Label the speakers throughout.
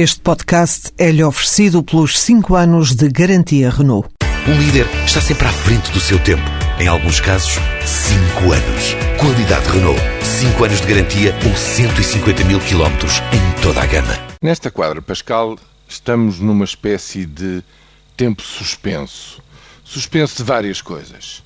Speaker 1: Este podcast é-lhe oferecido pelos 5 anos de garantia Renault.
Speaker 2: Um líder está sempre à frente do seu tempo. Em alguns casos, 5 anos. Qualidade Renault. 5 anos de garantia ou 150 mil quilómetros em toda a gama.
Speaker 3: Nesta quadra, Pascal, estamos numa espécie de tempo suspenso. Suspenso de várias coisas.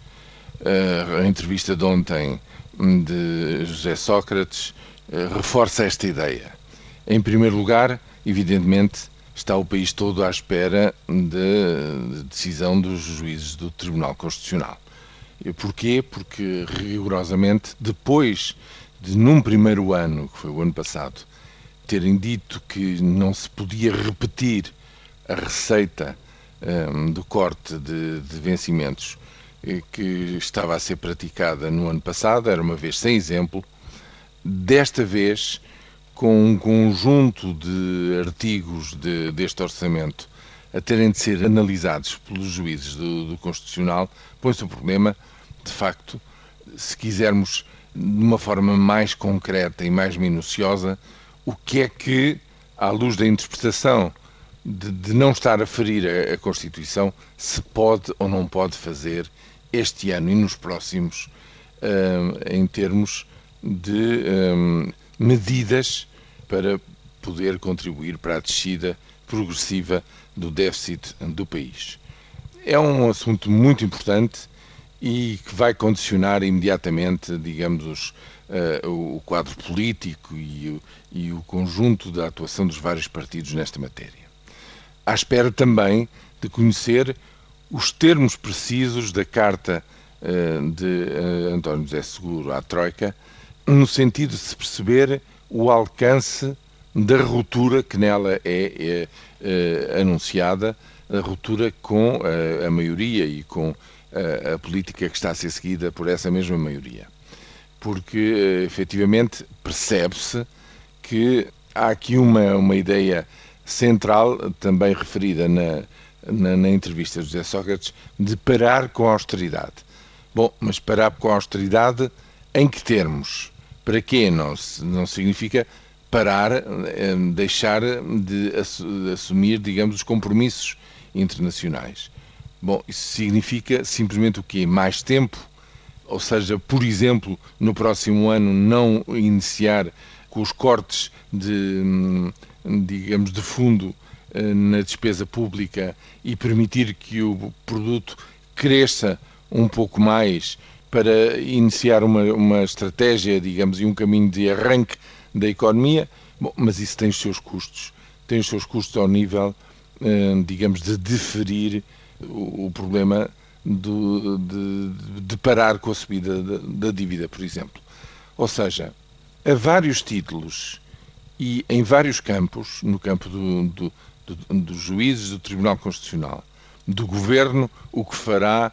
Speaker 3: A entrevista de ontem de José Sócrates eh, reforça esta ideia. Em primeiro lugar, evidentemente, está o país todo à espera de decisão dos juízes do Tribunal Constitucional. Porquê? Porque, rigorosamente, depois de, num primeiro ano, que foi o ano passado, terem dito que não se podia repetir a receita um, do corte de, de vencimentos eh, que estava a ser praticada no ano passado, era uma vez sem exemplo, desta vez com um conjunto de artigos de, deste orçamento a terem de ser analisados pelos juízes do, do Constitucional, põe-se o problema, de facto, se quisermos de uma forma mais concreta e mais minuciosa, o que é que, à luz da interpretação de, de não estar a ferir a, a, Constituição, se pode ou não pode fazer este ano e nos próximos, uh, em termos de uh, medidas para poder contribuir para a descida progressiva do déficit do país. É um assunto muito importante e que vai condicionar imediatamente, digamos, uh, o quadro político e o, e o conjunto da atuação dos vários partidos nesta matéria. À espera também de conhecer os termos precisos da carta uh, de uh, António José Seguro à Troika, no sentido de se perceber o alcance da ruptura que nela é, é, é anunciada, a ruptura com a, a maioria e com a, a, política que está a ser seguida por essa mesma maioria. Porque, eh, efetivamente, percebe-se que há aqui uma, uma ideia central, também referida na, na, na entrevista de José Sócrates, de parar com a austeridade. Bom, mas parar com a austeridade em que termos? Para quê? Não, não significa parar, eh, deixar de assumir, digamos, os compromissos internacionais. Bom, isso significa simplesmente o quê? Mais tempo? Ou seja, por exemplo, no próximo ano não iniciar com os cortes de, hum, digamos, de fundo eh, na despesa pública e permitir que o produto cresça um pouco mais para iniciar uma, uma estratégia, digamos, e um caminho de arranque da economia, Bom, mas isso tem os seus custos. Tem os seus custos ao nível, eh, digamos, de deferir o, problema do, de, de, parar com a subida da, da dívida, por exemplo. Ou seja, há vários títulos e em vários campos, no campo do, do, do, dos juízes, do Tribunal Constitucional, do Governo, o que fará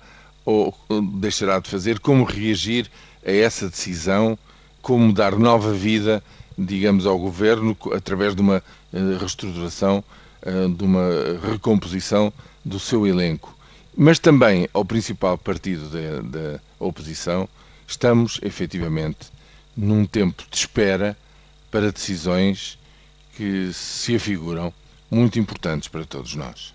Speaker 3: ou deixará de fazer, como reagir a essa decisão, como dar nova vida digamos, ao governo através de uma eh, reestruturação, eh, de uma recomposição do seu elenco. Mas também ao principal partido da, oposição, estamos efetivamente num tempo de espera para decisões que se afiguram muito importantes para todos nós.